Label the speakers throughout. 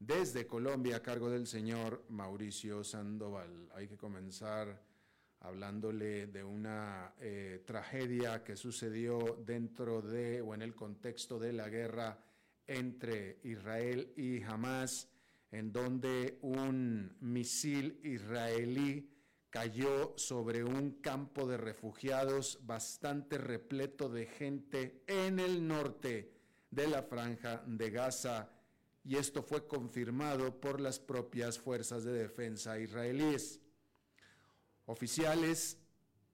Speaker 1: desde Colombia a cargo del señor Mauricio Sandoval. Hay que comenzar hablándole de una eh, tragedia que sucedió dentro de o en el contexto de la guerra entre Israel y Hamas, en donde un misil israelí cayó sobre un campo de refugiados bastante repleto de gente en el norte de la franja de Gaza y esto fue confirmado por las propias fuerzas de defensa israelíes. Oficiales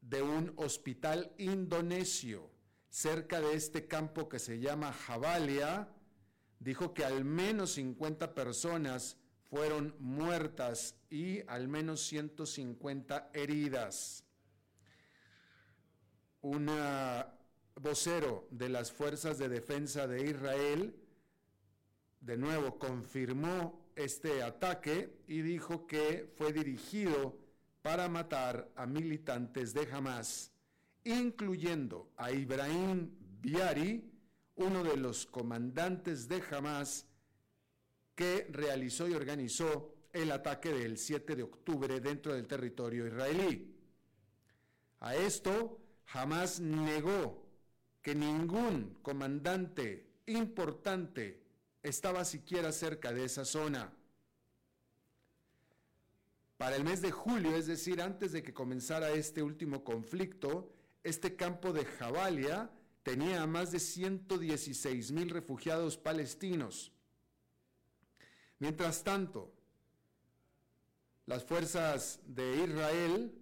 Speaker 1: de un hospital indonesio cerca de este campo que se llama Jabalia dijo que al menos 50 personas fueron muertas y al menos 150 heridas. Un vocero de las fuerzas de defensa de Israel de nuevo confirmó este ataque y dijo que fue dirigido para matar a militantes de Hamas, incluyendo a Ibrahim Biari, uno de los comandantes de Hamas que realizó y organizó el ataque del 7 de octubre dentro del territorio israelí. A esto, Hamas negó que ningún comandante importante estaba siquiera cerca de esa zona. Para el mes de julio, es decir, antes de que comenzara este último conflicto, este campo de Jabalia tenía a más de 116 mil refugiados palestinos. Mientras tanto, las fuerzas de Israel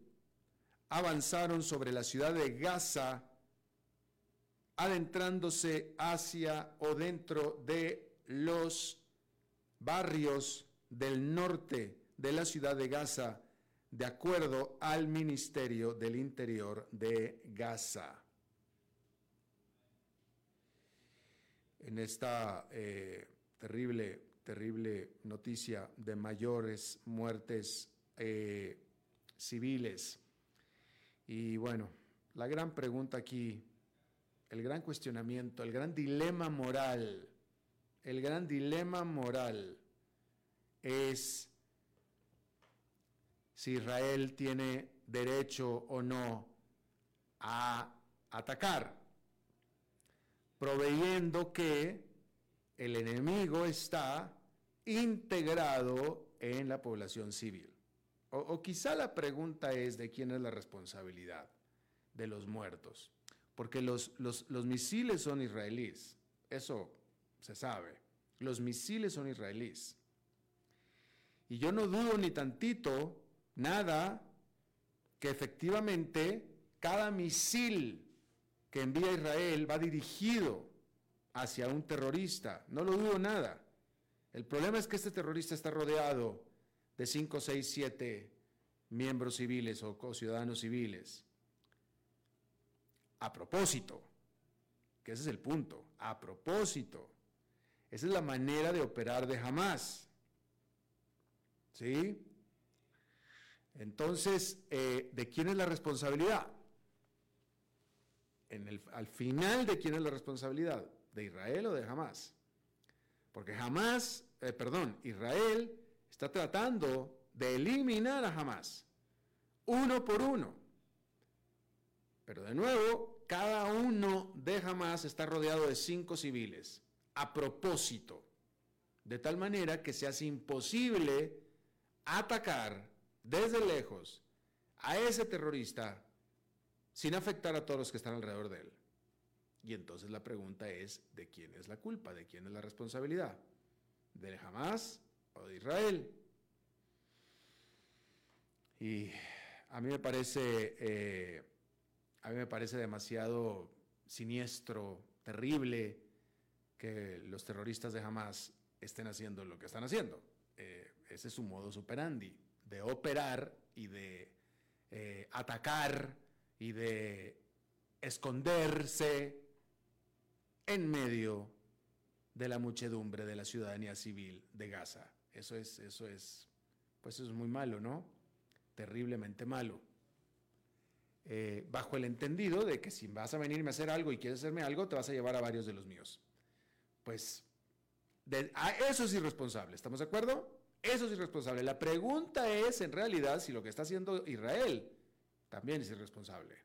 Speaker 1: avanzaron sobre la ciudad de Gaza, adentrándose hacia o dentro de los barrios del norte de la ciudad de Gaza de acuerdo al Ministerio del Interior de Gaza. En esta eh, terrible, terrible noticia de mayores muertes eh, civiles. Y bueno, la gran pregunta aquí, el gran cuestionamiento, el gran dilema moral el gran dilema moral es si Israel tiene derecho o no a atacar, proveyendo que el enemigo está integrado en la población civil. O, quizá la pregunta es de quién es la responsabilidad de los muertos, porque los, los, los misiles son israelíes, eso se sabe. Los misiles son israelíes. Y yo no dudo ni tantito, nada, que efectivamente cada misil que envía Israel va dirigido hacia un terrorista, no lo dudo nada. El problema es que este terrorista está rodeado de 5, 6, 7 miembros civiles o ciudadanos civiles. A propósito, que ese es el punto, a propósito, esa es la manera de operar de Hamas. ¿Sí? Entonces, eh, ¿de quién es la responsabilidad? Al final, ¿de quién es la responsabilidad? ¿De Israel o de Hamas? Porque Hamas, eh, perdón, Israel está tratando de eliminar a Hamas, uno por uno. Pero de nuevo, cada uno de Hamas está rodeado de cinco civiles, a propósito, de tal manera que se hace imposible atacar desde lejos a ese terrorista sin afectar a todos los que están alrededor de él. Y entonces la pregunta es, ¿de quién es la culpa? ¿De quién es la responsabilidad? ¿De Hamas o de Israel? Y a mí me parece, eh, a mí me parece demasiado siniestro, terrible que los terroristas de Hamas estén haciendo lo que están haciendo. Eh, ese es su modo operandi de operar y de eh, atacar y de esconderse en medio de la muchedumbre de la ciudadanía civil de Gaza. Eso es, eso es, pues es muy malo, ¿no? Terriblemente malo. Eh, bajo el entendido de que si vas a venirme a hacer algo y quieres hacerme algo, te vas a llevar a varios de los míos. Pues eso es irresponsable, ¿estamos de acuerdo? Eso es irresponsable. La pregunta es, en realidad, si lo que está haciendo Israel también es irresponsable.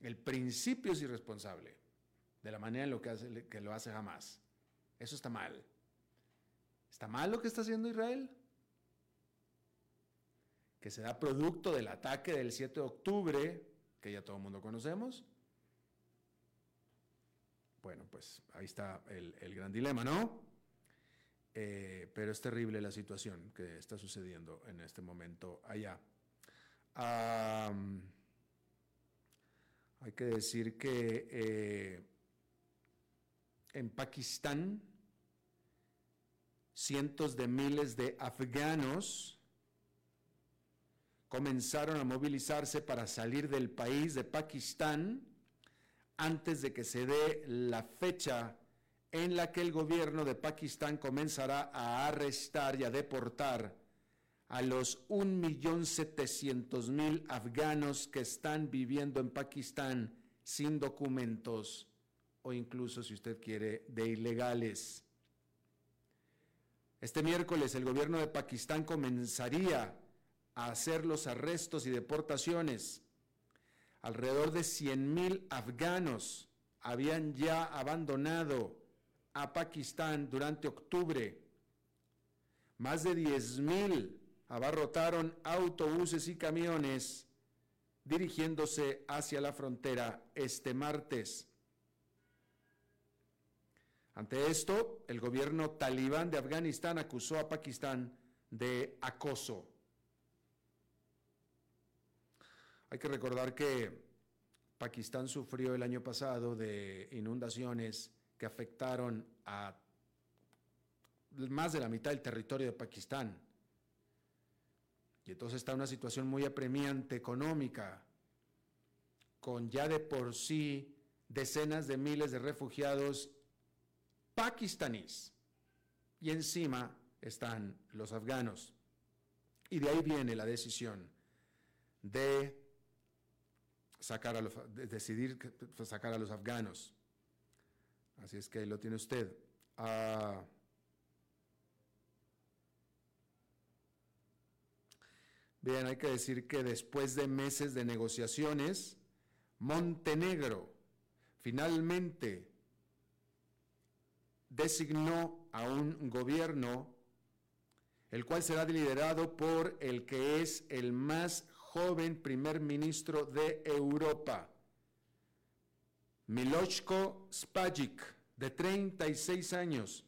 Speaker 1: El principio es irresponsable de la manera en lo que, que lo hace jamás. Eso está mal. ¿Está mal lo que está haciendo Israel? Que se da producto del ataque del 7 de octubre, que ya todo el mundo conocemos. Bueno, pues ahí está el, el gran dilema, ¿no? Eh, pero es terrible la situación que está sucediendo en este momento allá. hay que decir que eh, en Pakistán cientos de miles de afganos comenzaron a movilizarse para salir del país de Pakistán antes de que se dé la fecha en la que el gobierno de Pakistán comenzará a arrestar y a deportar a los 1.700.000 afganos que están viviendo en Pakistán sin documentos o incluso, si usted quiere, de ilegales. Este miércoles el gobierno de Pakistán comenzaría a hacer los arrestos y deportaciones. Alrededor de 100.000 afganos habían ya abandonado a Pakistán durante octubre. Más de 10.000 abarrotaron autobuses y camiones dirigiéndose hacia la frontera este martes. Ante esto, el gobierno talibán de Afganistán acusó a Pakistán de acoso. Hay que recordar que Pakistán sufrió el año pasado de inundaciones que afectaron a más de la mitad del territorio de Pakistán. Y entonces está una situación muy apremiante económica, con ya de por sí decenas de miles de refugiados pakistaníes. Y encima están los afganos. Y de ahí viene la decisión de sacar a los, de decidir sacar a los afganos. Así es que ahí lo tiene usted. Ah, bien, hay que decir que después de meses de negociaciones, Montenegro finalmente designó a un gobierno el cual será liderado por el que es el más joven primer ministro de Europa, Miloško Spajic, de 36 años,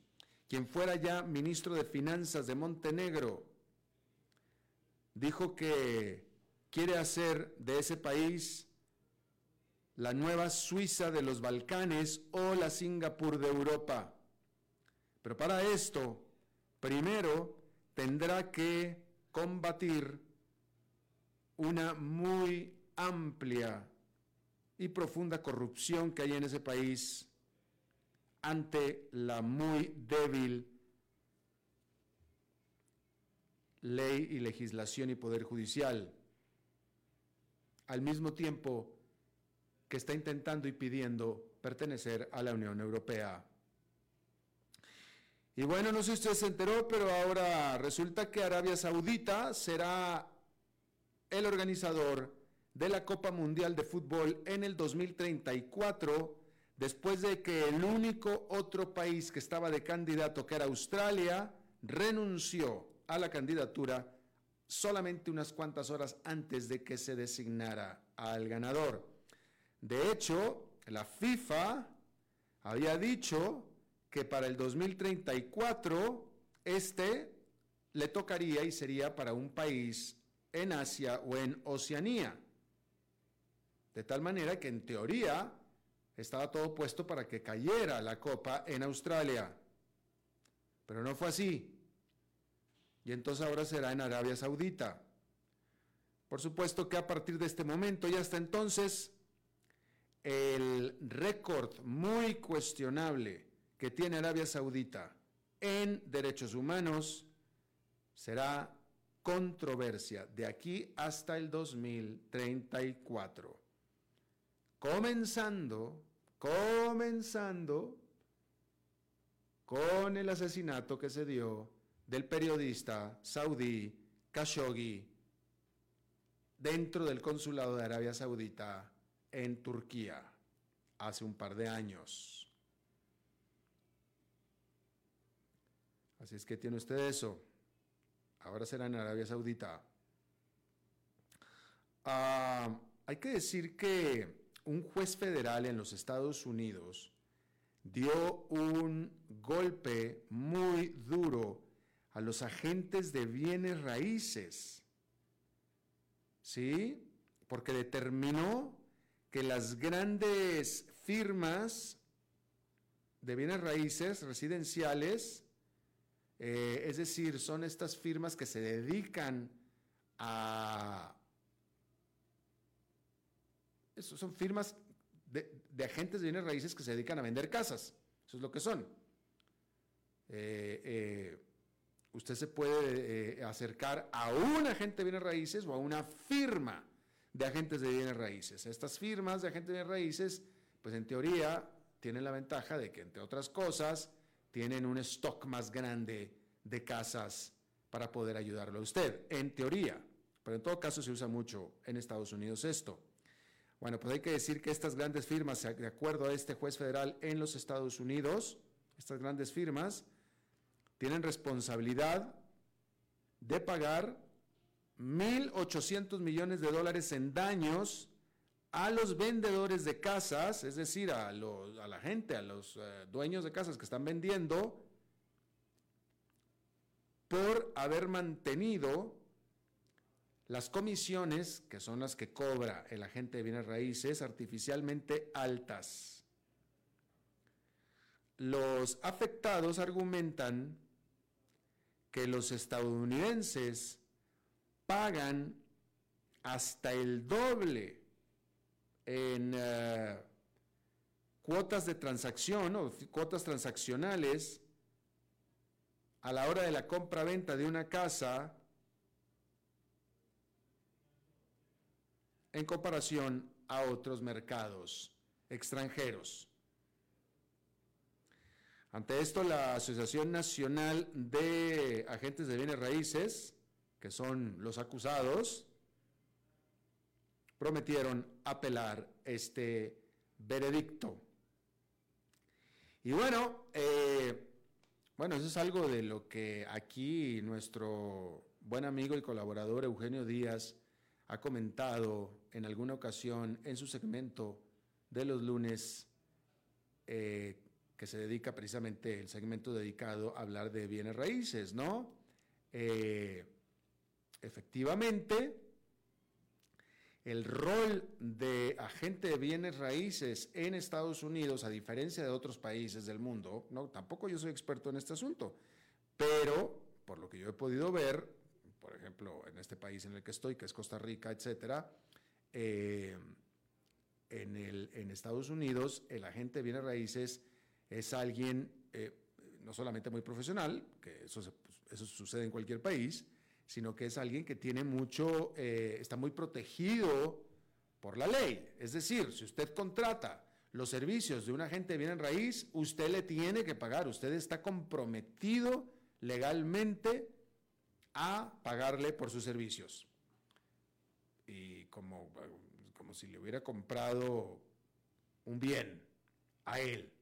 Speaker 1: quien fuera ya ministro de Finanzas de Montenegro, dijo que quiere hacer de ese país la nueva Suiza de los Balcanes o la Singapur de Europa. Pero para esto, primero tendrá que combatir una muy amplia y profunda corrupción que hay en ese país ante la muy débil ley y legislación y poder judicial, al mismo tiempo que está intentando y pidiendo pertenecer a la Unión Europea. Y bueno, no sé si usted se enteró, pero ahora resulta que Arabia Saudita será el organizador de la Copa Mundial de Fútbol en el 2034, después de que el único otro país que estaba de candidato, que era Australia, renunció a la candidatura solamente unas cuantas horas antes de que se designara al ganador. De hecho, la FIFA había dicho que para el 2034 este le tocaría y sería para un país en Asia o en Oceanía. De tal manera que en teoría estaba todo puesto para que cayera la copa en Australia. Pero no fue así. Y entonces ahora será en Arabia Saudita. Por supuesto que a partir de este momento y hasta entonces, el récord muy cuestionable que tiene Arabia Saudita en derechos humanos será controversia de aquí hasta el 2034. Comenzando, comenzando con el asesinato que se dio del periodista saudí Khashoggi dentro del consulado de Arabia Saudita en Turquía hace un par de años. Así es que tiene usted eso. Ahora será en Arabia Saudita. Ah, hay que decir que un juez federal en los Estados Unidos dio un golpe muy duro a los agentes de bienes raíces. ¿Sí? Porque determinó que las grandes firmas de bienes raíces residenciales eh, es decir, son estas firmas que se dedican a... Son firmas de, agentes de bienes raíces que se dedican a vender casas. Eso es lo que son. Eh, eh, usted se puede acercar a un agente de bienes raíces o a una firma de agentes de bienes raíces. Estas firmas de agentes de bienes raíces, pues en teoría tienen la ventaja de que, entre otras cosas, tienen un stock más grande de casas para poder ayudarlo a usted, en teoría. Pero en todo caso se usa mucho en Estados Unidos esto. Bueno, pues hay que decir que estas grandes firmas, de acuerdo a este juez federal en los Estados Unidos, estas grandes firmas tienen responsabilidad de pagar 1.800 millones de dólares en daños a los vendedores de casas, es decir, a, la gente, a los eh, dueños de casas que están vendiendo, por haber mantenido las comisiones, que son las que cobra el agente de bienes raíces, artificialmente altas. Los afectados argumentan que los estadounidenses pagan hasta el doble en eh, cuotas de transacción o cuotas transaccionales a la hora de la compra-venta de una casa en comparación a otros mercados extranjeros. Ante esto, la Asociación Nacional de Agentes de Bienes Raíces, que son los acusados, prometieron apelar este veredicto. Y bueno, eh, bueno, eso es algo de lo que aquí nuestro buen amigo y colaborador Eugenio Díaz ha comentado en alguna ocasión en su segmento de los lunes, eh, que se dedica precisamente, el segmento dedicado a hablar de bienes raíces, ¿no? Eh, efectivamente, el rol de agente de bienes raíces en Estados Unidos, a diferencia de otros países del mundo, no, tampoco yo soy experto en este asunto, pero por lo que yo he podido ver, por ejemplo, en este país en el que estoy, que es Costa Rica, etcétera, eh, en, Estados Unidos el agente de bienes raíces es alguien eh, no solamente muy profesional, que eso sucede en cualquier país, sino que es alguien que tiene mucho, eh, está muy protegido por la ley. Es decir, si usted contrata los servicios de un agente de bien en raíz, usted le tiene que pagar, usted está comprometido legalmente a pagarle por sus servicios. Y como, como si le hubiera comprado un bien a él,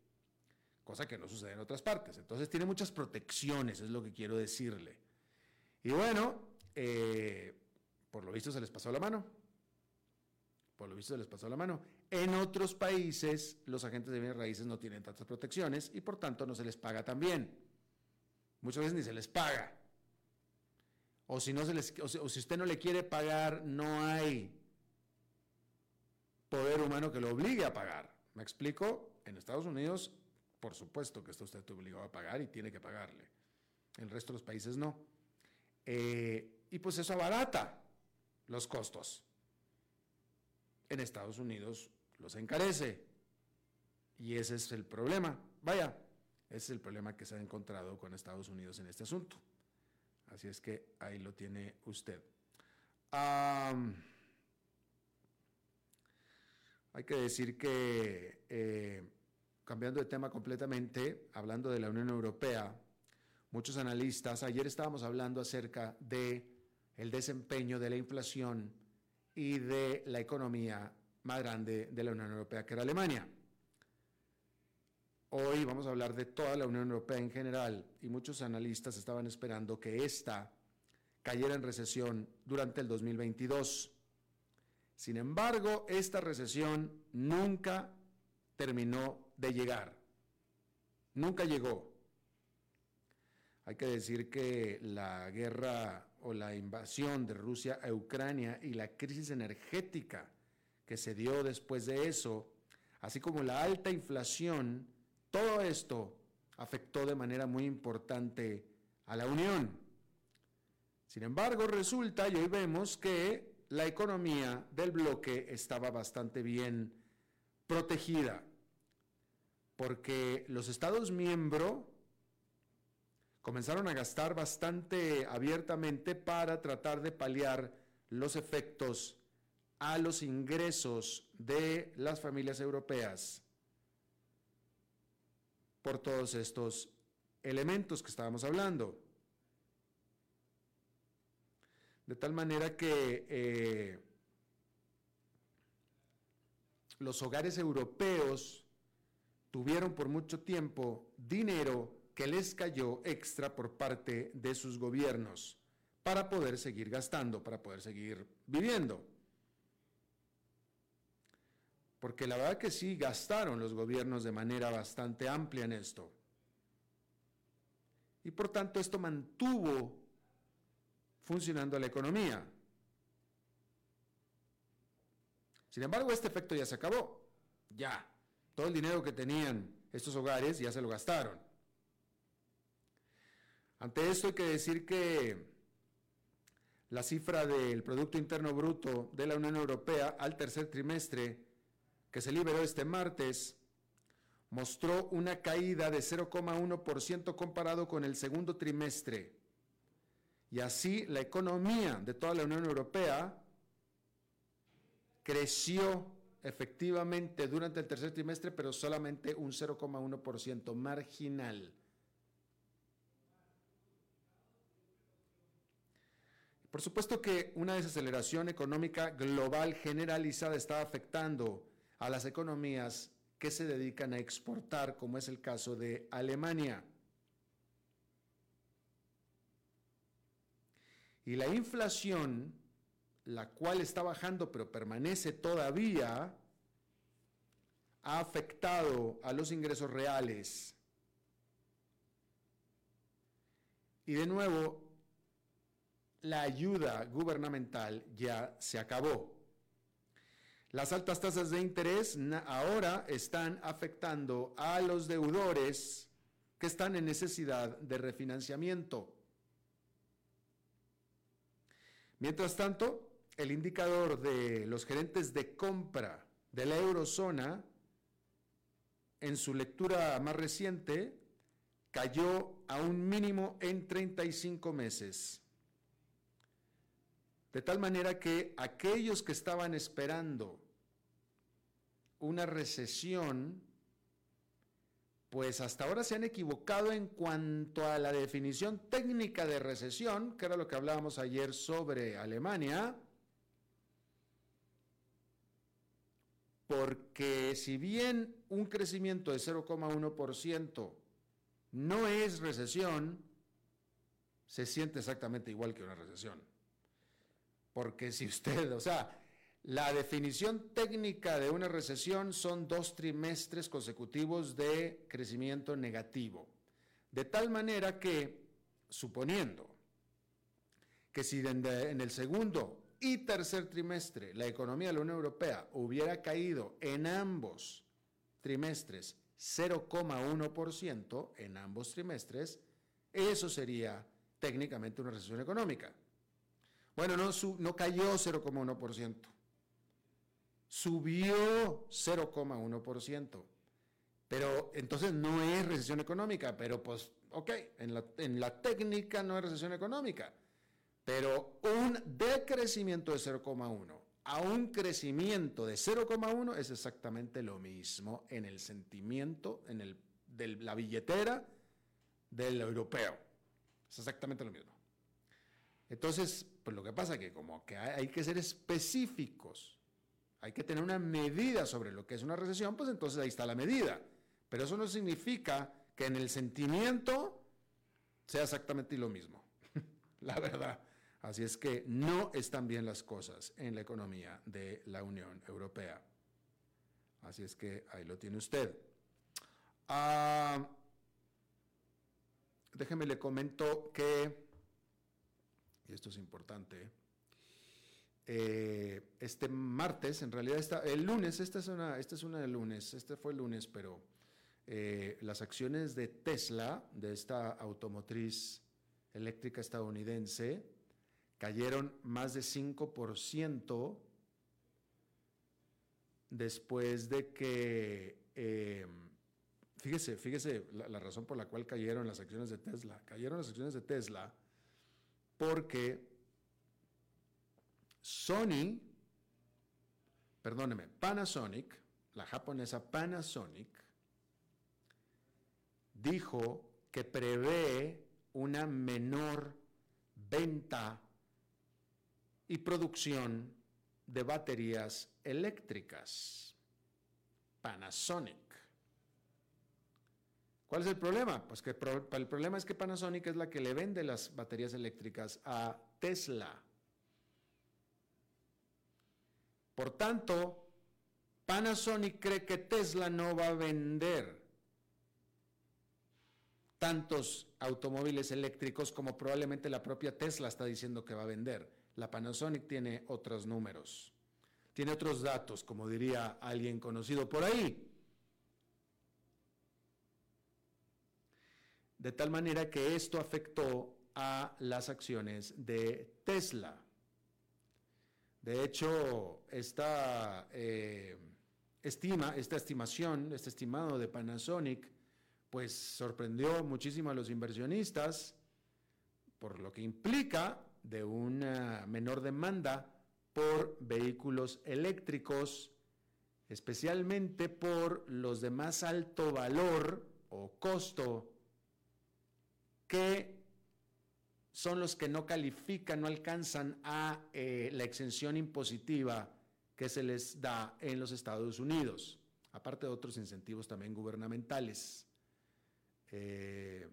Speaker 1: cosa que no sucede en otras partes. Entonces tiene muchas protecciones, es lo que quiero decirle. Y bueno, eh, por lo visto se les pasó la mano. Por lo visto se les pasó la mano. En otros países los agentes de bienes raíces no tienen tantas protecciones y por tanto no se les paga tan bien. Muchas veces ni se les paga. O si, no se les, o si usted no le quiere pagar, no hay poder humano que lo obligue a pagar. ¿Me explico? En Estados Unidos, por supuesto que está usted obligado a pagar y tiene que pagarle. En el resto de los países no. Eh, y pues eso abarata los costos. En Estados Unidos los encarece. Y ese es el problema. Vaya, ese es el problema que se ha encontrado con Estados Unidos en este asunto. Así es que ahí lo tiene usted. hay que decir que, eh, cambiando de tema completamente, hablando de la Unión Europea, muchos analistas, ayer estábamos hablando acerca de el desempeño de la inflación y de la economía más grande de la Unión Europea, que era Alemania. Hoy vamos a hablar de toda la Unión Europea en general y muchos analistas estaban esperando que esta cayera en recesión durante el 2022. Sin embargo, esta recesión nunca terminó de llegar. Nunca llegó. Hay que decir que la guerra o la invasión de Rusia a Ucrania y la crisis energética que se dio después de eso, así como la alta inflación, todo esto afectó de manera muy importante a la Unión. Sin embargo, resulta, y hoy vemos que la economía del bloque estaba bastante bien protegida, porque los Estados miembros comenzaron a gastar bastante abiertamente para tratar de paliar los efectos a los ingresos de las familias europeas por todos estos elementos que estábamos hablando. De tal manera que eh, los hogares europeos tuvieron por mucho tiempo dinero que les cayó extra por parte de sus gobiernos para poder seguir gastando, para poder seguir viviendo. Porque la verdad que sí gastaron los gobiernos de manera bastante amplia en esto. Y por tanto esto mantuvo funcionando la economía. Sin embargo, este efecto ya se acabó. Ya. Todo el dinero que tenían estos hogares ya se lo gastaron. Ante esto hay que decir que la cifra del Producto Interno Bruto de la Unión Europea al tercer trimestre, que se liberó este martes, mostró una caída de 0,1% comparado con el segundo trimestre. Y así la economía de toda la Unión Europea creció efectivamente durante el tercer trimestre, pero solamente un 0,1% marginal. Por supuesto que una desaceleración económica global generalizada está afectando a las economías que se dedican a exportar, como es el caso de Alemania. Y la inflación, la cual está bajando pero permanece todavía, ha afectado a los ingresos reales. Y de nuevo, la ayuda gubernamental ya se acabó. Las altas tasas de interés ahora están afectando a los deudores que están en necesidad de refinanciamiento. Mientras tanto, el indicador de los gerentes de compra de la eurozona, en su lectura más reciente, cayó a un mínimo en 35 meses. De tal manera que aquellos que estaban esperando una recesión, pues hasta ahora se han equivocado en cuanto a la definición técnica de recesión, que era lo que hablábamos ayer sobre Alemania, porque si bien un crecimiento de 0,1% no es recesión, se siente exactamente igual que una recesión. Porque si usted, o sea, la definición técnica de una recesión son dos trimestres consecutivos de crecimiento negativo. De tal manera que, suponiendo que si en el segundo y tercer trimestre la economía de la Unión Europea hubiera caído en ambos trimestres 0,1% en ambos trimestres, eso sería técnicamente una recesión económica. Bueno, no, cayó 0,1%, subió 0,1%, pero entonces no es recesión económica, pero pues, ok, en la, en la técnica no es recesión económica pero un decrecimiento de 0,1 a un crecimiento de 0,1 es exactamente lo mismo en el sentimiento, en el, de la billetera del europeo. Es exactamente lo mismo. Entonces, pues lo que pasa es que como que hay, que ser específicos, hay que tener una medida sobre lo que es una recesión, pues entonces ahí está la medida. Pero eso no significa que en el sentimiento sea exactamente lo mismo. la verdad. Así es que no están bien las cosas en la economía de la Unión Europea. Así es que ahí lo tiene usted. Ah, déjeme le comento que, esto es importante, eh, este martes, en realidad está, el lunes, esta es una, esta es una del lunes, este fue el lunes, pero eh, las acciones de Tesla, de esta automotriz eléctrica estadounidense, cayeron más de 5% después de que, eh, fíjese, fíjese la, razón por la cual cayeron las acciones de Tesla. Cayeron las acciones de Tesla porque Sony, perdóneme, Panasonic, la japonesa Panasonic, dijo que prevé una menor venta y producción de baterías eléctricas. Panasonic. ¿Cuál es el problema? Pues que el problema es que Panasonic es la que le vende las baterías eléctricas a Tesla. Por tanto, Panasonic cree que Tesla no va a vender tantos automóviles eléctricos como probablemente la propia Tesla está diciendo que va a vender. La Panasonic tiene otros números, tiene otros datos, como diría alguien conocido por ahí. De tal manera que esto afectó a las acciones de Tesla. De hecho, esta eh, estima, esta estimación, este estimado de Panasonic, pues sorprendió muchísimo a los inversionistas, por lo que implica de una menor demanda por vehículos eléctricos, especialmente por los de más alto valor o costo, que son los que no califican, no alcanzan a eh, la exención impositiva que se les da en los Estados Unidos, aparte de otros incentivos también gubernamentales. Eh,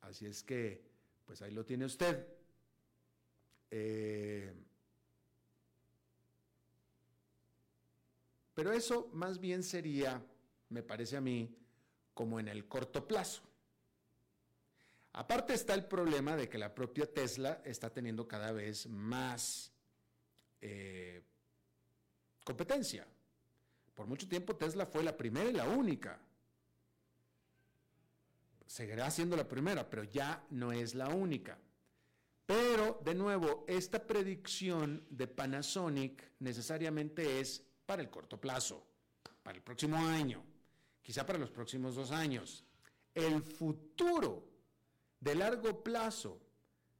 Speaker 1: así es que, pues ahí lo tiene usted. Eh, pero eso más bien sería, me parece a mí, como en el corto plazo. Aparte está el problema de que la propia Tesla está teniendo cada vez más eh, competencia. Por mucho tiempo Tesla fue la primera y la única. Seguirá siendo la primera, pero ya no es la única. Pero, de nuevo, esta predicción de Panasonic necesariamente es para el corto plazo, para el próximo año, quizá para los próximos dos años. El futuro de largo plazo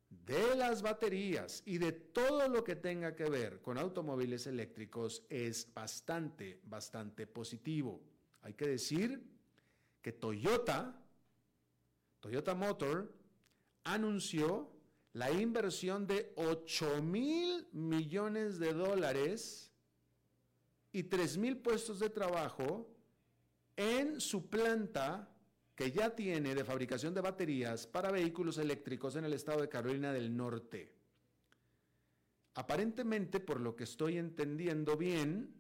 Speaker 1: de las baterías y de todo lo que tenga que ver con automóviles eléctricos es bastante, bastante positivo. Hay que decir que Toyota, Toyota Motor, anunció la inversión de 8 mil millones de dólares y 3 mil puestos de trabajo en su planta que ya tiene de fabricación de baterías para vehículos eléctricos en el estado de Carolina del Norte. Aparentemente, por lo que estoy entendiendo bien,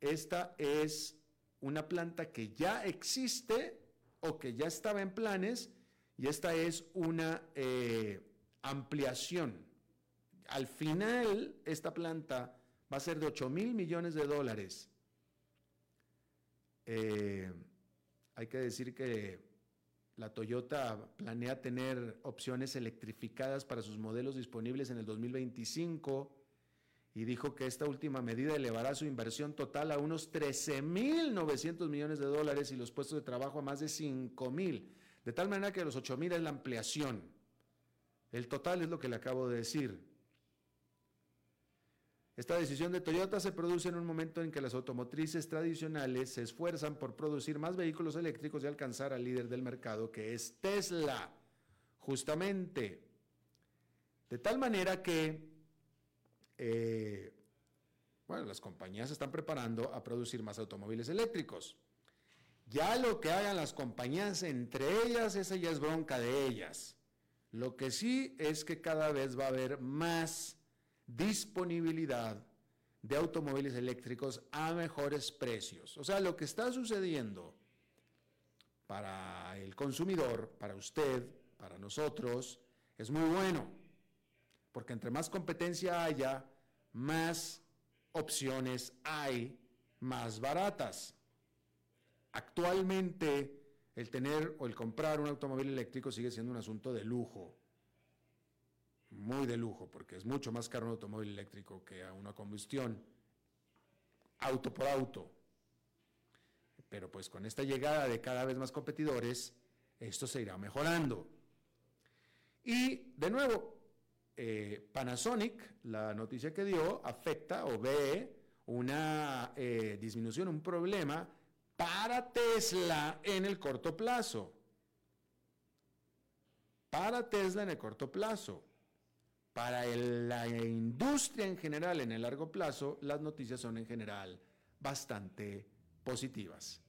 Speaker 1: esta es una planta que ya existe o que ya estaba en planes y esta es una eh, ampliación. Al final, esta planta va a ser de 8 mil millones de dólares. Eh, hay que decir que la Toyota planea tener opciones electrificadas para sus modelos disponibles en el 2025 y dijo que esta última medida elevará su inversión total a unos 13.900 millones de dólares y los puestos de trabajo a más de 5.000. De tal manera que los 8.000 es la ampliación. El total es lo que le acabo de decir. Esta decisión de Toyota se produce en un momento en que las automotrices tradicionales se esfuerzan por producir más vehículos eléctricos y alcanzar al líder del mercado, que es Tesla, justamente. De tal manera que, eh, bueno, las compañías se están preparando a producir más automóviles eléctricos. Ya lo que hagan las compañías entre ellas, esa ya es bronca de ellas. Lo que sí es que cada vez va a haber más disponibilidad de automóviles eléctricos a mejores precios. O sea, lo que está sucediendo para el consumidor, para usted, para nosotros, es muy bueno, porque entre más competencia haya, más opciones hay más baratas. Actualmente, el tener o el comprar un automóvil eléctrico sigue siendo un asunto de lujo muy de lujo, porque es mucho más caro un automóvil eléctrico que a una combustión, auto por auto. Pero pues con esta llegada de cada vez más competidores, esto se irá mejorando. Y de nuevo, eh, Panasonic, la noticia que dio, afecta o ve una eh, disminución, un problema para Tesla en el corto plazo. Para Tesla en el corto plazo. Para la industria en general, en el largo plazo, las noticias son en general bastante positivas.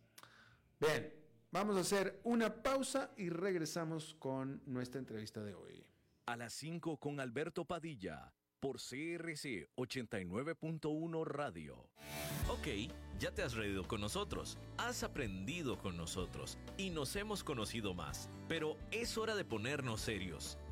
Speaker 1: Bien, vamos a hacer una pausa y regresamos con nuestra entrevista de hoy.
Speaker 2: A las 5 con Alberto Padilla por CRC 89.1 Radio.
Speaker 3: Ok, ya te has reído con nosotros, has aprendido con nosotros y nos hemos conocido más, pero es hora de ponernos serios.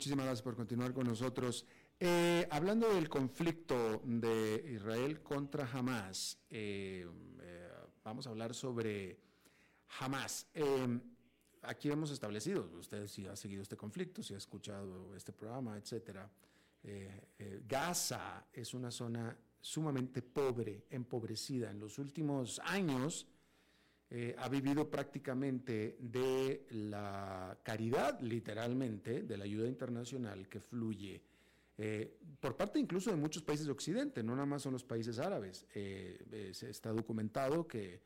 Speaker 1: Muchísimas gracias por continuar con nosotros. Eh, hablando del conflicto de Israel contra Hamas, eh, eh, vamos a hablar sobre Hamas. aquí hemos establecido, usted si ha seguido este conflicto, si ha escuchado este programa, etcétera. Gaza es una zona sumamente pobre, empobrecida. En los últimos años, eh, ha vivido prácticamente de la caridad, literalmente, de la ayuda internacional que fluye eh, por parte incluso de muchos países de Occidente, no nada más son los países árabes. Eh, se está documentado que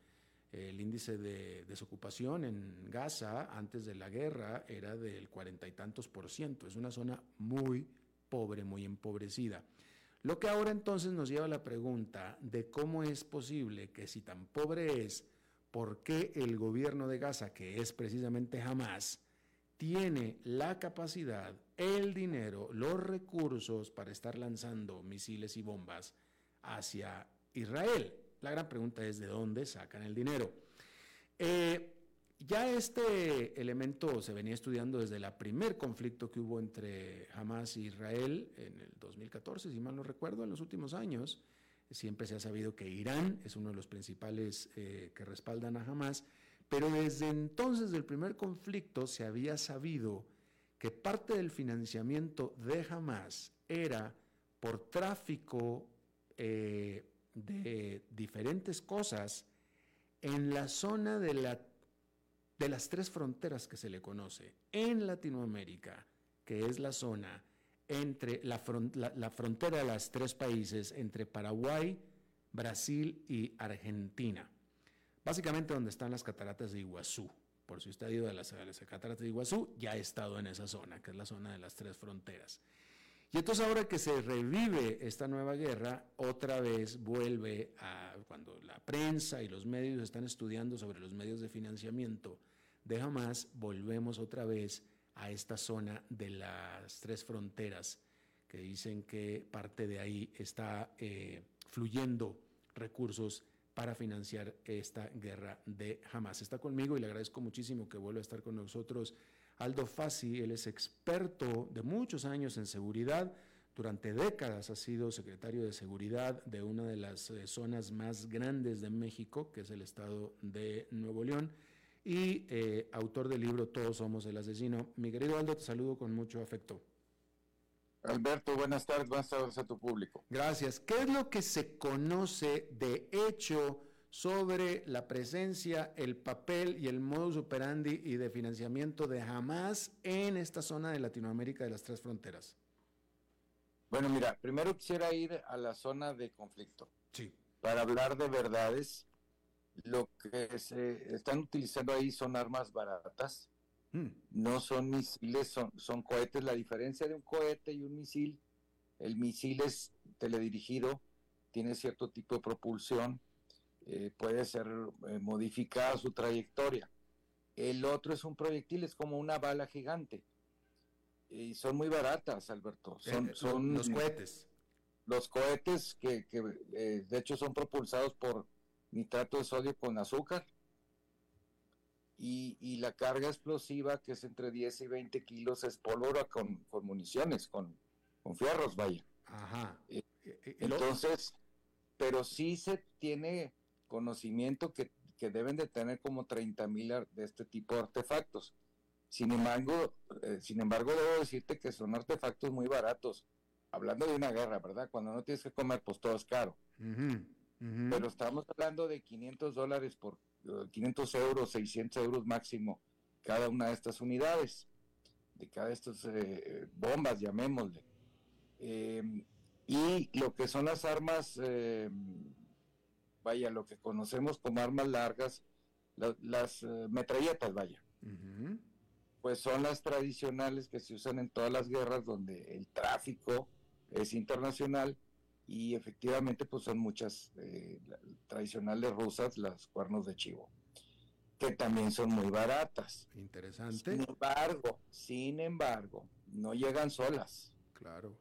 Speaker 1: el índice de desocupación en Gaza antes de la guerra era del cuarenta y tantos por ciento. Es una zona muy pobre, muy empobrecida. Lo que ahora entonces nos lleva a la pregunta de cómo es posible que si tan pobre es, por qué el gobierno de Gaza, que es precisamente Hamas, tiene la capacidad, el dinero, los recursos para estar lanzando misiles y bombas hacia Israel. La gran pregunta es de dónde sacan el dinero. Eh, ya este elemento se venía estudiando desde el primer conflicto que hubo entre Hamas e Israel en el 2014, si mal no recuerdo, en los últimos años. Siempre se ha sabido que Irán es uno de los principales eh, que respaldan a Hamas, pero desde entonces del primer conflicto se había sabido que parte del financiamiento de Hamas era por tráfico eh, de diferentes cosas en la zona de, la, de las tres fronteras que se le conoce, en Latinoamérica, que es la zona entre la, frontera de los tres países, entre Paraguay, Brasil y Argentina. Básicamente donde están las cataratas de Iguazú. Por si usted ha ido a las, cataratas de Iguazú, ya ha estado en esa zona, que es la zona de las tres fronteras. Y entonces ahora que se revive esta nueva guerra, otra vez vuelve a, cuando la prensa y los medios están estudiando sobre los medios de financiamiento de Hamas, volvemos otra vez a esta zona de las tres fronteras, que dicen que parte de ahí está eh, fluyendo recursos para financiar esta guerra de Hamas. Está conmigo y le agradezco muchísimo que vuelva a estar con nosotros Aldo Fassi, él es experto de muchos años en seguridad, durante décadas ha sido secretario de seguridad de una de las eh, zonas más grandes de México, que es el estado de Nuevo León y eh, autor del libro Todos somos el asesino. Mi querido Aldo, te saludo con mucho afecto.
Speaker 4: Alberto, buenas tardes, buenas tardes a tu público.
Speaker 1: Gracias. ¿Qué es lo que se conoce de hecho sobre la presencia, el papel y el modus operandi y de financiamiento de Hamas en esta zona de Latinoamérica de las tres fronteras?
Speaker 4: Bueno, mira, primero quisiera ir a la zona de conflicto.
Speaker 1: Sí.
Speaker 4: Para hablar de verdades lo que se están utilizando ahí son armas baratas, mm. no son misiles, son, son cohetes. La diferencia de un cohete y un misil, el misil es teledirigido, tiene cierto tipo de propulsión, eh, puede ser eh, modificada su trayectoria. El otro es un proyectil, es como una bala gigante. Y son muy baratas, Alberto. Son,
Speaker 1: eh,
Speaker 4: son
Speaker 1: los cohetes.
Speaker 4: Los cohetes que, que de hecho son propulsados por nitrato de sodio con azúcar y, la carga explosiva que es entre 10 y 20 kilos es pólvora con, municiones, con, con, fierros, vaya.
Speaker 1: Ajá. Eh,
Speaker 4: eh, eh, entonces, pero sí se tiene conocimiento que, deben de tener como 30 mil de este tipo de artefactos. Sin embargo, sin embargo, debo decirte que son artefactos muy baratos. Hablando de una guerra, ¿verdad? Cuando no tienes que comer, pues todo es caro pero estamos hablando de 500 dólares por 500 euros, 600 euros máximo cada una de estas unidades, de cada de estas eh, bombas, llamémosle. Em, y lo que son las armas, em, vaya, lo que conocemos como armas largas, las eh, metralletas, vaya. Pues son las tradicionales que se usan en todas las guerras donde el tráfico es internacional y efectivamente pues son muchas eh, tradicionales rusas, las cuernos de chivo, que también son muy baratas.
Speaker 1: Interesante.
Speaker 4: Sin embargo, sin embargo, no llegan solas.
Speaker 1: Claro.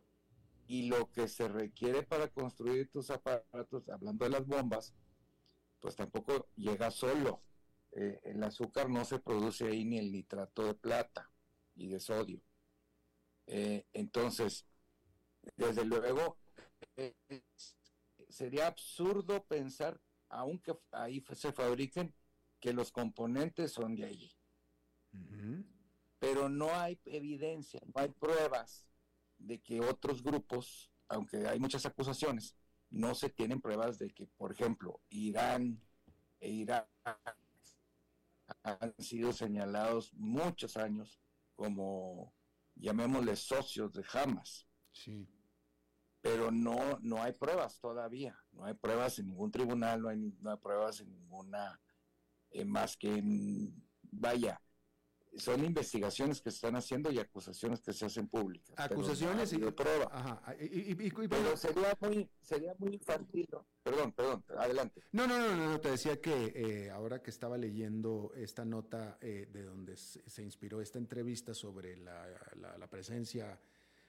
Speaker 4: Y lo que se requiere para construir tus aparatos, hablando de las bombas, pues tampoco llega solo. Eh, el azúcar no se produce ahí ni el nitrato de plata y de sodio. Eh, entonces, desde luego, eh, sería absurdo pensar, aunque ahí se fabriquen, que los componentes son de allí. Pero no hay evidencia, no hay pruebas de que otros grupos, aunque hay muchas acusaciones, no se tienen pruebas de que, por ejemplo, Irán e Irak han sido señalados muchos años como, llamémosle, socios de Hamas.
Speaker 1: Sí.
Speaker 4: Pero no, no hay pruebas todavía, no hay pruebas en ningún tribunal, no hay, no hay pruebas en ninguna, eh, más que en, vaya, son investigaciones que se están haciendo y acusaciones que se hacen públicas.
Speaker 1: Acusaciones y
Speaker 4: prueba.
Speaker 1: Ajá. Y,
Speaker 4: pero sería muy, sería muy infantil. Perdón, perdón, adelante.
Speaker 1: No, no, no, no, te decía que eh, ahora que estaba leyendo esta nota eh, de donde se, inspiró esta entrevista sobre la, la, presencia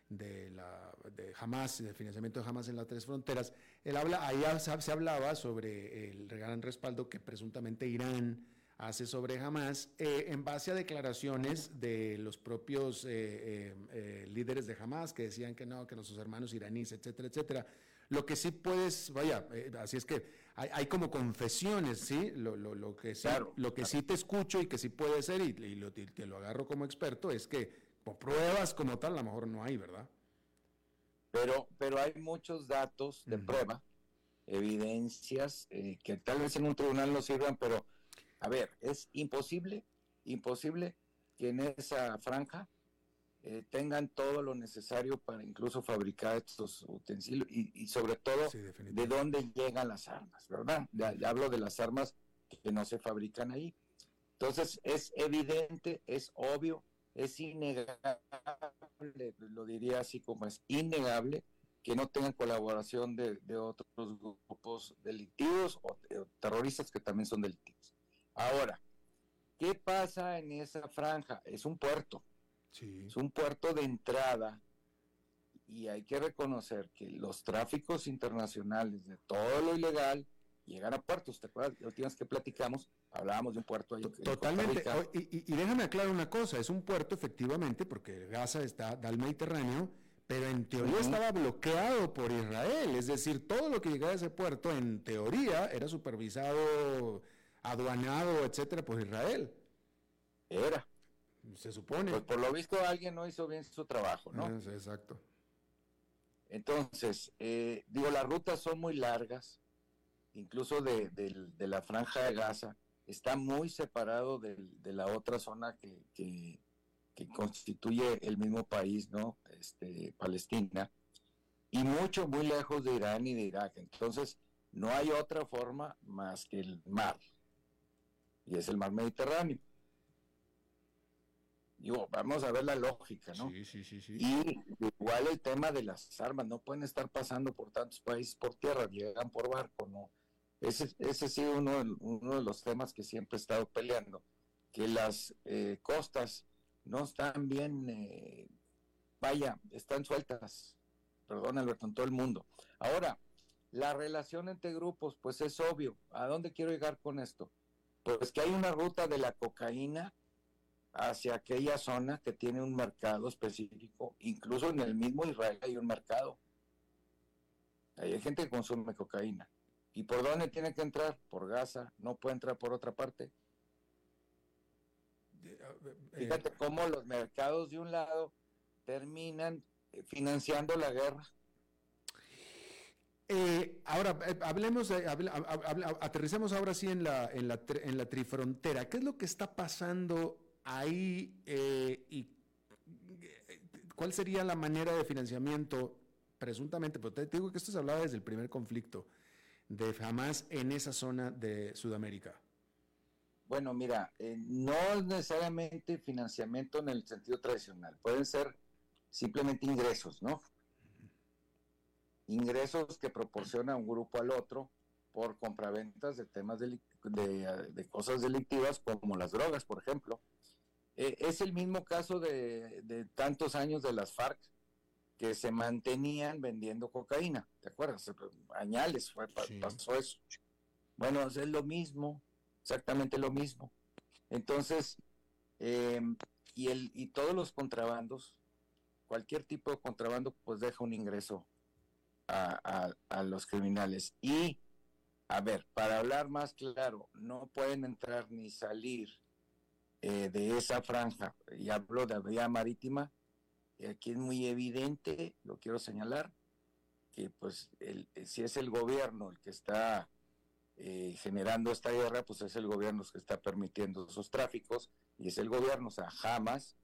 Speaker 1: de la de Hamas, del financiamiento de Hamas en las tres fronteras, él habla, ahí se hablaba sobre el gran respaldo que presuntamente Irán hace sobre Hamas eh, en base a declaraciones de los propios eh, eh, líderes de Hamas que decían que no, que nuestros hermanos iraníes, etcétera, etcétera. Lo que sí puedes, vaya, así es que hay, como confesiones, ¿sí? Lo, lo, lo que, sí, lo que sí te escucho y que sí puede ser, y, lo, te lo agarro como experto, es que pruebas como tal, a lo mejor no hay, ¿verdad?
Speaker 4: Pero, pero hay muchos datos de prueba, evidencias, que tal vez en un tribunal no sirvan, pero a ver, es imposible, imposible que en esa franja eh, tengan todo lo necesario para incluso fabricar estos utensilios y, sobre todo de dónde llegan las armas, ¿verdad? Ya, hablo de las armas que no se fabrican ahí. Entonces es evidente, es obvio, es innegable, lo diría así como es innegable, que no tengan colaboración de, otros grupos delictivos o terroristas que también son delictivos. Ahora, ¿qué pasa en esa franja? Es un puerto. Es un puerto de entrada y hay que reconocer que los tráficos internacionales de todo lo ilegal llegan a puertos. ¿Te acuerdas? Las últimas que platicamos, hablábamos de un puerto ahí.
Speaker 1: Totalmente. Y, y, déjame aclarar una cosa, es un puerto efectivamente porque Gaza está al Mediterráneo, pero en teoría estaba bloqueado por Israel. Es decir, todo lo que llegaba a ese puerto en teoría era supervisado aduanado, etcétera, por Israel.
Speaker 4: Era.
Speaker 1: Se supone.
Speaker 4: Pues por lo visto alguien no hizo bien su trabajo, ¿no?
Speaker 1: exacto.
Speaker 4: Entonces, eh, digo, las rutas son muy largas, incluso de, la franja de Gaza, está muy separado de, la otra zona que, que, constituye el mismo país, ¿no? Este, Palestina, y mucho, muy lejos de Irán y de Irak. Entonces, no hay otra forma más que el mar y es el mar Mediterráneo. Digo, vamos a ver la lógica, ¿no?
Speaker 1: Sí, sí, sí, sí.
Speaker 4: Y igual el tema de las armas, no pueden estar pasando por tantos países por tierra, llegan por barco, ¿no? Ese, ese ha sido uno, de los temas que siempre he estado peleando, que las eh, costas no están bien, eh, vaya, están sueltas, perdón Alberto, en todo el mundo. Ahora, la relación entre grupos, pues es obvio. ¿A dónde quiero llegar con esto? Pues que hay una ruta de la cocaína hacia aquella zona que tiene un mercado específico, incluso en el mismo Israel hay un mercado. hay gente que consume cocaína. ¿Y por dónde tiene que entrar? Por Gaza, no puede entrar por otra parte. Eh, Fíjate cómo los mercados de un lado terminan eh, financiando la guerra.
Speaker 1: Eh, ahora, eh, hablemos, aterricemos ahora sí en la, en, la, en la trifrontera. ¿Qué es lo que está pasando ahí eh, y cuál sería la manera de financiamiento, presuntamente, pero te digo que esto se hablaba desde el primer conflicto de Hamas en esa zona de Sudamérica?
Speaker 4: Bueno, mira, no es necesariamente financiamiento en el sentido tradicional, pueden ser simplemente ingresos, ¿no? ingresos que proporciona un grupo al otro por compraventas de temas de, de, cosas delictivas como las drogas, por ejemplo. Eh, es el mismo caso de, tantos años de las FARC que se mantenían vendiendo cocaína, ¿te acuerdas? Añales fue, pasó eso. Bueno, es lo mismo, exactamente lo mismo. Entonces, em, y, el, y todos los contrabandos cualquier tipo de contrabando pues deja un ingreso a, los criminales. Y, a ver, para hablar más claro, no pueden entrar ni salir eh, de esa franja, y hablo de vía marítima, aquí es muy evidente, lo quiero señalar, que pues el, si es el gobierno el que está eh, generando esta guerra, pues es el gobierno el que está permitiendo esos tráficos y es el gobierno, o sea, jamás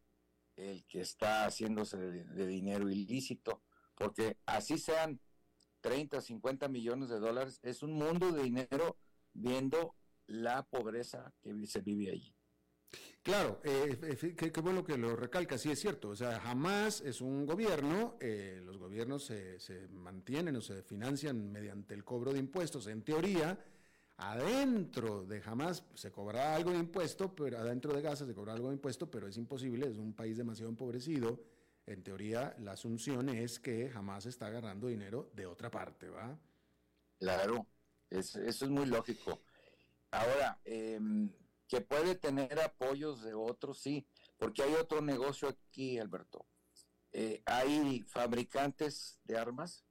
Speaker 4: el que está haciéndose de, dinero ilícito, porque así sean 30, 50 millones de dólares, es un mundo de dinero viendo la pobreza que se vive allí.
Speaker 1: Claro, eh, qué, bueno que lo recalca, sí es cierto, o sea, jamás es un gobierno, eh, los gobiernos se, se, mantienen o se financian mediante el cobro de impuestos, en teoría, adentro de jamás se cobra algo de impuesto, pero adentro de Gaza se cobra algo de impuesto, pero es imposible, es un país demasiado empobrecido. En teoría, la asunción es que jamás está agarrando dinero de otra parte, ¿va?
Speaker 4: Claro, eso es muy lógico. Ahora, em, que puede tener apoyos de otros, sí, porque hay otro negocio aquí, Alberto. Eh, hay fabricantes de armas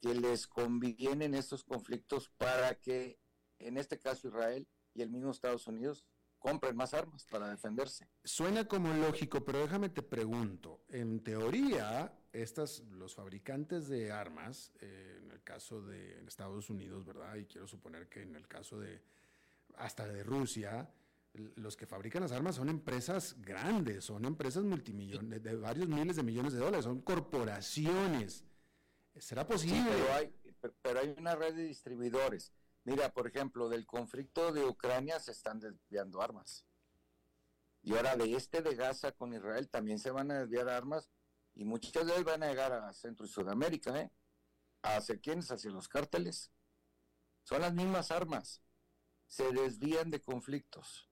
Speaker 4: que les convienen estos conflictos para que en este caso Israel y el mismo Estados Unidos, compren más armas para defenderse.
Speaker 1: Suena como lógico, pero déjame te pregunto, en teoría, estas, los fabricantes de armas, eh, en el caso de Estados Unidos, ¿verdad? Y quiero suponer que en el caso de hasta de Rusia, los que fabrican las armas son empresas grandes, son empresas multimillones, de varios miles de millones de dólares, son corporaciones. ¿Será posible?
Speaker 4: pero, hay, pero hay una red de distribuidores. Mira, por ejemplo, del conflicto de Ucrania se están desviando armas. Y ahora de este de Gaza con Israel también se van a desviar armas y muchas de ellas van a llegar a Centro y Sudamérica, ¿eh? ¿Hacia quiénes? Hacia los cárteles. Son las mismas armas. Se desvían de conflictos.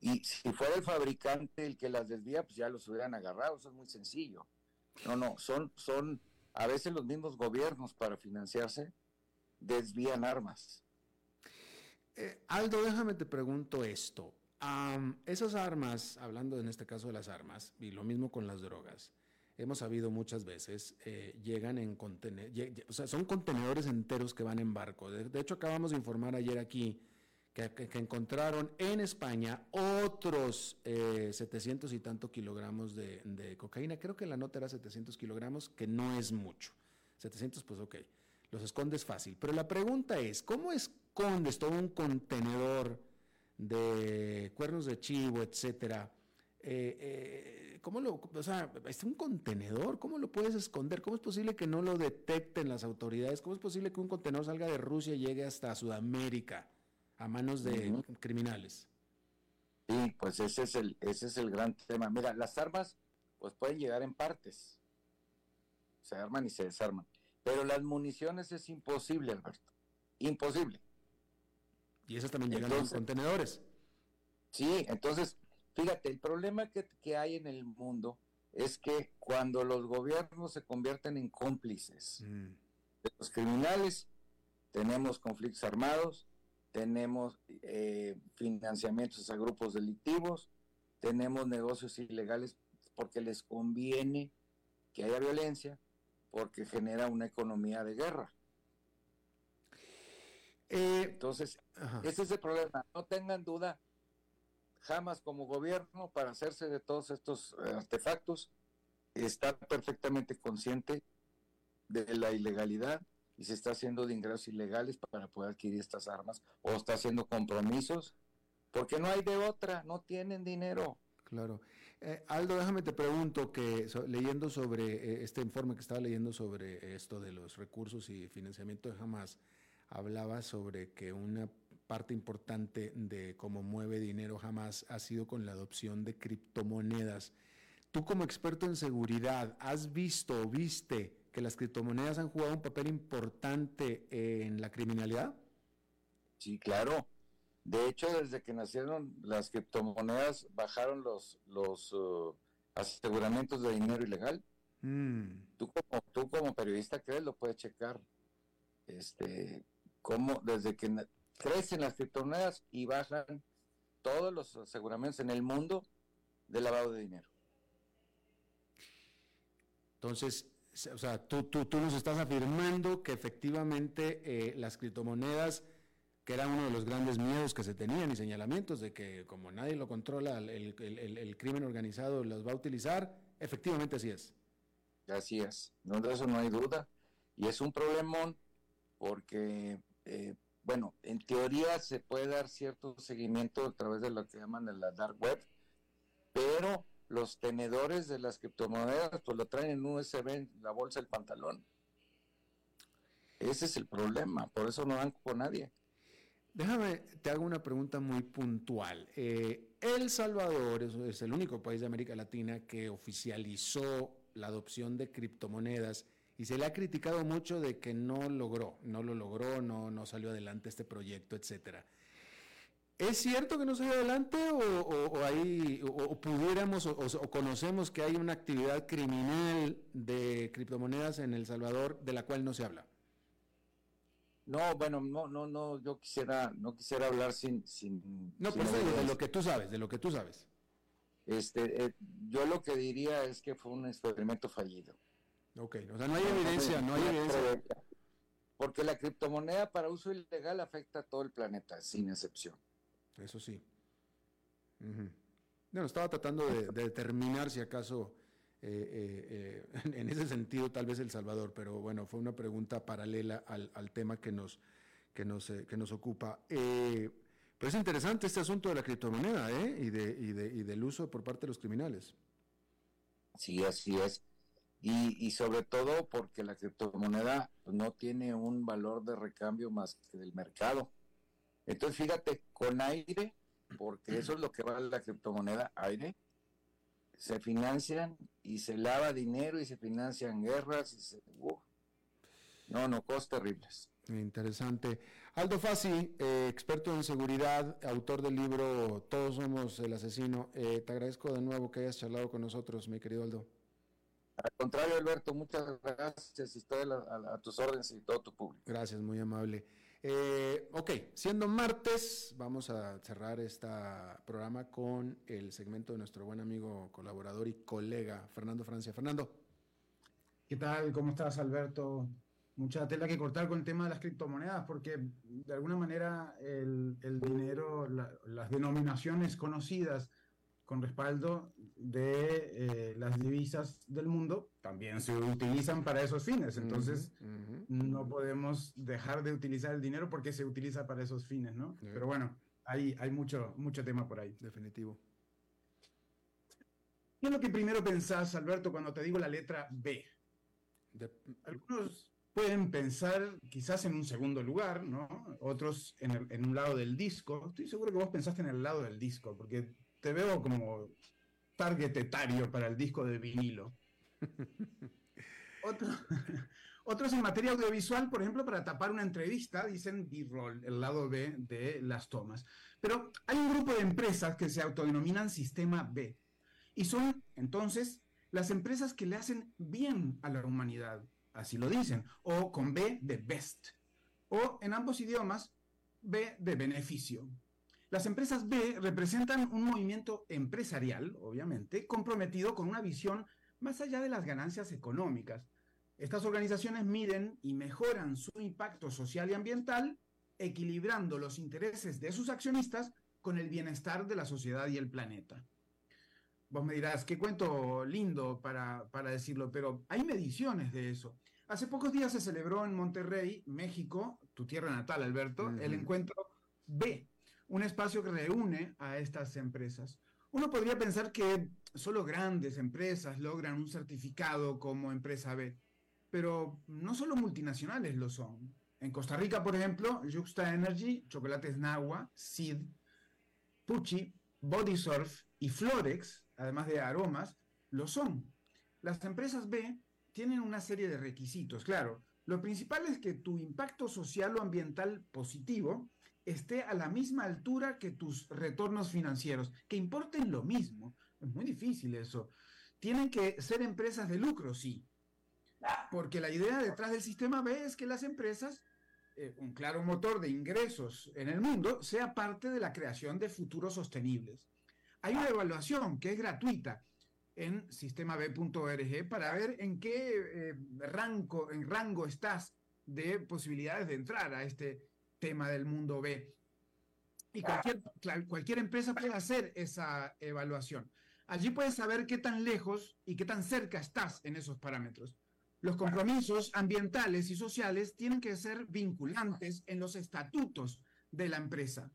Speaker 4: Y si fuera el fabricante el que las desvía, pues ya los hubieran agarrado. Eso es muy sencillo. No, no, son, son a veces los mismos gobiernos para financiarse desvían armas.
Speaker 1: Eh, Aldo, déjame te pregunto esto. esas armas, hablando en este caso de las armas, y lo mismo con las drogas, hemos sabido muchas veces, eh, llegan en contenedores, o sea, son contenedores enteros que van en barco. De, hecho, acabamos de informar ayer aquí que, encontraron en España otros 700 eh, y tanto kilogramos de, cocaína. Creo que la nota era 700 kilogramos, que no es mucho. 700, pues ok, los escondes fácil. Pero la pregunta es, ¿cómo es escondes todo un contenedor de cuernos de chivo, etcétera, eh, eh, ¿cómo lo, o sea, es un contenedor, ¿cómo lo puedes esconder? ¿Cómo es posible que no lo detecten las autoridades? ¿Cómo es posible que un contenedor salga de Rusia y llegue hasta Sudamérica a manos de criminales?
Speaker 4: Sí, pues ese es el, ese es el gran tema. Mira, las armas, pues pueden llegar en partes. Se arman y se desarman. Pero las municiones es imposible, Alberto. Imposible.
Speaker 1: Y esas también llegan en contenedores.
Speaker 4: Sí, entonces, fíjate, el problema que, hay en el mundo es que cuando los gobiernos se convierten en cómplices mm. de los criminales, tenemos conflictos armados, tenemos eh, financiamientos a grupos delictivos, tenemos negocios ilegales porque les conviene que haya violencia, porque genera una economía de guerra. Eh, Entonces, ese es el problema. No tengan duda, jamás como gobierno, para hacerse de todos estos eh, artefactos, está perfectamente consciente de la ilegalidad y se está haciendo de ingresos ilegales para poder adquirir estas armas o está haciendo compromisos porque no hay de otra, no tienen dinero.
Speaker 1: Claro. Eh, Aldo, déjame te pregunto que leyendo sobre este informe que estaba leyendo sobre esto de los recursos y financiamiento de Hamas, hablaba sobre que una parte importante de cómo mueve dinero jamás ha sido con la adopción de criptomonedas. Tú como experto en seguridad, ¿has visto o viste que las criptomonedas han jugado un papel importante en la criminalidad?
Speaker 4: Sí, claro. De hecho, desde que nacieron las criptomonedas, bajaron los, los uh, aseguramientos de dinero ilegal. Mm. Tú, como, tú como periodista, crees, lo puedes checar. Este, cómo desde que crecen las criptomonedas y bajan todos los aseguramientos en el mundo de lavado de dinero.
Speaker 1: Entonces, o sea, tú, tú, tú nos estás afirmando que efectivamente eh, las criptomonedas, que era uno de los grandes miedos que se tenían y señalamientos de que como nadie lo controla, el, el, el, crimen organizado las va a utilizar, efectivamente así es.
Speaker 4: Así es, no, de eso no hay duda. Y es un problemón porque, eh, bueno, en teoría se puede dar cierto seguimiento a través de lo que llaman la dark web, pero los tenedores de las criptomonedas pues lo traen en USB en la bolsa del pantalón. Ese es el problema, por eso no dan con nadie.
Speaker 1: Déjame, te hago una pregunta muy puntual. Eh, el Salvador es, el único país de América Latina que oficializó la adopción de criptomonedas y se le ha criticado mucho de que no logró, no lo logró, no, no salió adelante este proyecto, etcétera. ¿Es cierto que no salió adelante o, ahí, o, pudiéramos o, conocemos que hay una actividad criminal de criptomonedas en El Salvador de la cual no se habla?
Speaker 4: No, bueno, no, no, no, yo quisiera, no quisiera hablar sin, sin.
Speaker 1: No, pero de lo que tú sabes, de lo que tú sabes.
Speaker 4: Este, eh, yo lo que diría es que fue un experimento fallido.
Speaker 1: Ok, o sea, no hay evidencia, no hay evidencia.
Speaker 4: Porque la criptomoneda para uso ilegal afecta a todo el planeta, sin excepción.
Speaker 1: Eso sí. Bueno, estaba tratando de, determinar si acaso eh, eh, eh, en ese sentido tal vez El Salvador, pero bueno, fue una pregunta paralela al, tema que nos, que nos, que nos ocupa. pero es interesante este asunto de la criptomoneda y, de, y, de, y del uso por parte de los criminales.
Speaker 4: Sí, así es. Y, y, sobre todo porque la criptomoneda no tiene un valor de recambio más que del mercado. Entonces, fíjate, con aire, porque eso es lo que vale la criptomoneda, aire, se financian y se lava dinero y se financian guerras. Y se, no, no, cosas terribles.
Speaker 1: Interesante. Aldo Fassi, eh, experto en seguridad, autor del libro Todos somos el asesino. Eh, te agradezco de nuevo que hayas charlado con nosotros, mi querido Aldo.
Speaker 4: Al contrario, Alberto, muchas gracias y estoy a tus órdenes y todo tu público.
Speaker 1: Gracias, muy amable. Eh, ok, siendo martes, vamos a cerrar este programa con el segmento de nuestro buen amigo, colaborador y colega, Fernando Francia. Fernando.
Speaker 5: ¿Qué tal? ¿Cómo estás, Alberto? Mucha tela que cortar con el tema de las criptomonedas, porque de alguna manera el, dinero, las denominaciones conocidas con respaldo de eh, las divisas del mundo también se utilizan para esos fines. Entonces, no podemos dejar de utilizar el dinero porque se utiliza para esos fines, ¿no? Pero bueno, hay, hay mucho, mucho tema por ahí.
Speaker 1: Definitivo.
Speaker 5: ¿Qué es lo que primero pensás, Alberto, cuando te digo la letra B? Algunos pueden pensar quizás en un segundo lugar, ¿no? Otros en, en un lado del disco. Estoy seguro que vos pensaste en el lado del disco, porque te veo como target etario para el disco de vinilo. otros en materia audiovisual, por ejemplo, para tapar una entrevista, dicen B-roll, el lado B de las tomas. Pero hay un grupo de empresas que se autodenominan Sistema B. Y son, entonces, las empresas que le hacen bien a la humanidad, así lo dicen, o con B de best, o en ambos idiomas, B de beneficio. Las empresas B representan un movimiento empresarial, obviamente, comprometido con una visión más allá de las ganancias económicas. Estas organizaciones miden y mejoran su impacto social y ambiental, equilibrando los intereses de sus accionistas con el bienestar de la sociedad y el planeta. Vos me dirás, qué cuento lindo para, decirlo, pero hay mediciones de eso. Hace pocos días se celebró en Monterrey, México, tu tierra natal, Alberto, el encuentro B, un espacio que reúne a estas empresas. Uno podría pensar que solo grandes empresas logran un certificado como empresa B, pero no solo multinacionales lo son. En Costa Rica, por ejemplo, Juxta Energy, Chocolates Nagua, Seed, Pucci, Bodysurf y Florex, además de aromas, lo son. Las empresas B tienen una serie de requisitos, claro. Lo principal es que tu impacto social o ambiental positivo esté a la misma altura que tus retornos financieros, que importen lo mismo. Es muy difícil eso. Tienen que ser empresas de lucro, sí. Porque la idea detrás del sistema B es que las empresas, eh, un claro motor de ingresos en el mundo, sea parte de la creación de futuros sostenibles. Hay una evaluación que es gratuita en sistemab.org para ver en qué eh, rango, en rango estás de posibilidades de entrar a este tema del mundo B. Y cualquier, cualquier empresa puede hacer esa evaluación. Allí puedes saber qué tan lejos y qué tan cerca estás en esos parámetros. Los compromisos ambientales y sociales tienen que ser vinculantes en los estatutos de la empresa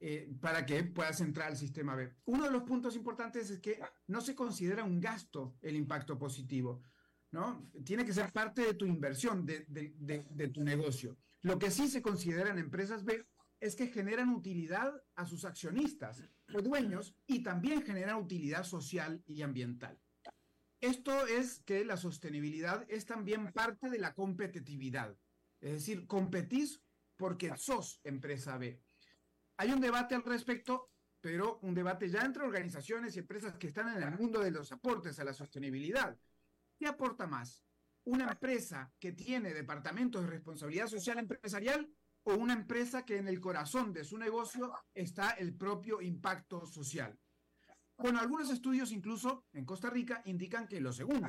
Speaker 5: eh, para que puedas entrar al sistema B. Uno de los puntos importantes es que no se considera un gasto el impacto positivo, ¿no? Tiene que ser parte de tu inversión, de, de tu negocio. Lo que sí se considera en empresas B es que generan utilidad a sus accionistas o dueños y también generan utilidad social y ambiental. Esto es que la sostenibilidad es también parte de la competitividad. Es decir, competís porque sos empresa B. Hay un debate al respecto, pero un debate ya entre organizaciones y empresas que están en el mundo de los aportes a la sostenibilidad. ¿Qué aporta más? ¿Una empresa que tiene departamentos de responsabilidad social empresarial o una empresa que en el corazón de su negocio está el propio impacto social? Bueno, algunos estudios incluso en Costa Rica indican que lo segundo,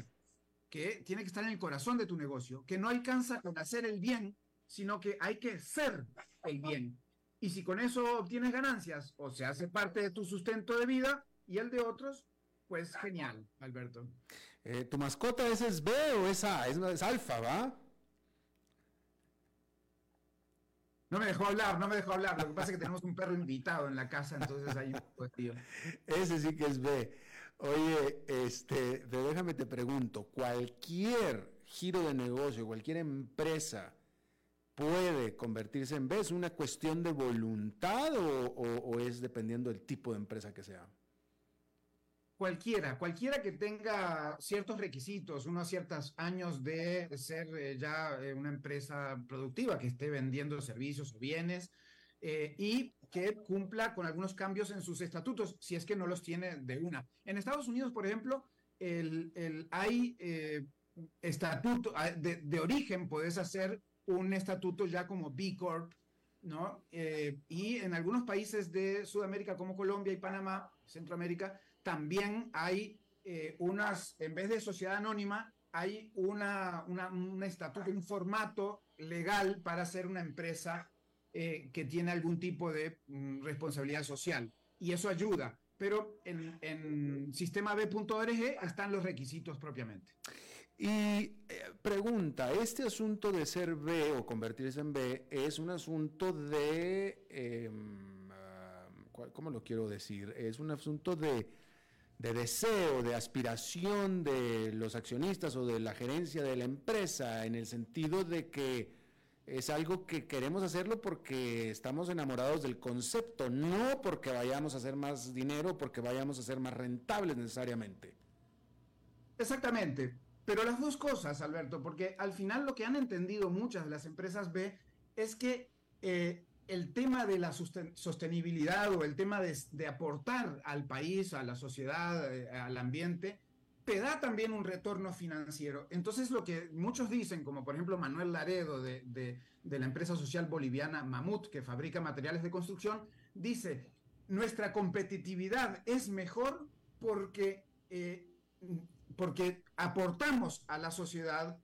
Speaker 5: que tiene que estar en el corazón de tu negocio, que no alcanza con hacer el bien, sino que hay que ser el bien. Y si con eso obtienes ganancias o se hace parte de tu sustento de vida y el de otros, pues genial, Alberto.
Speaker 1: Eh, ¿Tu mascota es, es B o es A? Es, es alfa, ¿va?
Speaker 5: No me dejó hablar, no me dejó hablar. Lo que pasa es que tenemos un perro invitado en la casa, entonces ahí pues, tío.
Speaker 1: Ese sí que es B. Oye, este, déjame te pregunto, cualquier giro de negocio, cualquier empresa puede convertirse en B, ¿es una cuestión de voluntad o es dependiendo del tipo de empresa que sea?
Speaker 5: Cualquiera, cualquiera que tenga ciertos requisitos, unos ciertos años de ser eh, ya eh, una empresa productiva que esté vendiendo servicios o bienes eh, y que cumpla con algunos cambios en sus estatutos, si es que no los tiene de una. En Estados Unidos, por ejemplo, el, el hay estatuto ah, de, de, origen, puedes hacer un estatuto ya como B Corp, ¿no? y en algunos países de Sudamérica como Colombia y Panamá, Centroamérica, también hay eh, unas, en vez de sociedad anónima, hay una, un estatuto, un formato legal para ser una empresa eh, que tiene algún tipo de mm, responsabilidad social. Y eso ayuda. Pero en, en sistemab.org están los requisitos propiamente.
Speaker 1: Y eh, pregunta, ¿este asunto de ser B o convertirse en B es un asunto de, em, ah, ¿cómo lo quiero decir? Es un asunto de de deseo, de aspiración de los accionistas o de la gerencia de la empresa, en el sentido de que es algo que queremos hacerlo porque estamos enamorados del concepto, no porque vayamos a hacer más dinero, porque vayamos a ser más rentables necesariamente.
Speaker 5: Exactamente, pero las dos cosas, Alberto, porque al final lo que han entendido muchas de las empresas B es que eh, el tema de la sostenibilidad o el tema de, aportar al país, a la sociedad, eh, al ambiente, te da también un retorno financiero. Entonces lo que muchos dicen, como por ejemplo Manuel Laredo de, la empresa social boliviana Mamut, que fabrica materiales de construcción, dice, nuestra competitividad es mejor porque, eh, porque aportamos a la sociedad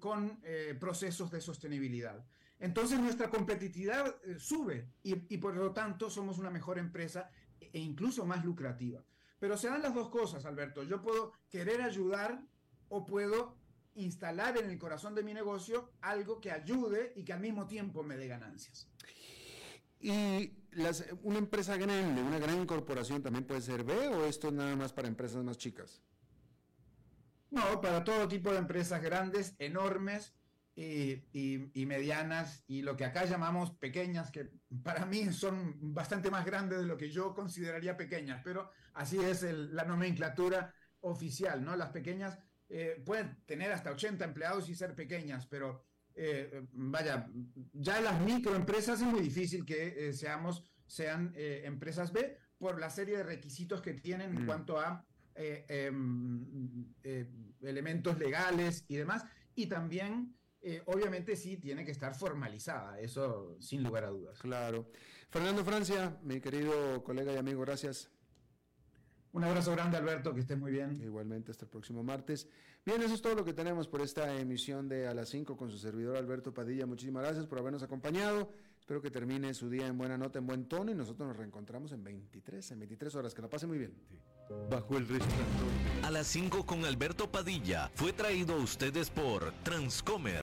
Speaker 5: con eh, procesos de sostenibilidad. Entonces nuestra competitividad eh, sube y, por lo tanto somos una mejor empresa e incluso más lucrativa. Pero se dan las dos cosas, Alberto. Yo puedo querer ayudar o puedo instalar en el corazón de mi negocio algo que ayude y que al mismo tiempo me dé ganancias.
Speaker 1: ¿Y una empresa grande, una gran corporación también puede ser B o esto es nada más para empresas más chicas?
Speaker 5: No, para todo tipo de empresas grandes, enormes, y, medianas y lo que acá llamamos pequeñas, que para mí son bastante más grandes de lo que yo consideraría pequeñas, pero así es la nomenclatura oficial, ¿no? Las pequeñas eh, pueden tener hasta 80 empleados y ser pequeñas, pero eh, vaya, ya las microempresas es muy difícil que eh, seamos, sean empresas B por la serie de requisitos que tienen en mm. cuanto a em, elementos legales y demás, y también eh, obviamente sí tiene que estar formalizada, eso sin lugar a dudas.
Speaker 1: Claro. Fernando Francia, mi querido colega y amigo, gracias.
Speaker 5: Un abrazo grande, Alberto, que esté muy bien.
Speaker 1: Igualmente, hasta el próximo martes. Bien, eso es todo lo que tenemos por esta emisión de A las 5 con su servidor Alberto Padilla. Muchísimas gracias por habernos acompañado. Espero que termine su día en buena nota, en buen tono y nosotros nos reencontramos en 23, en 23 horas. Que la pase muy bien.
Speaker 2: Bajo el resplandor. A las 5 con Alberto Padilla fue traído a ustedes por Transcomer.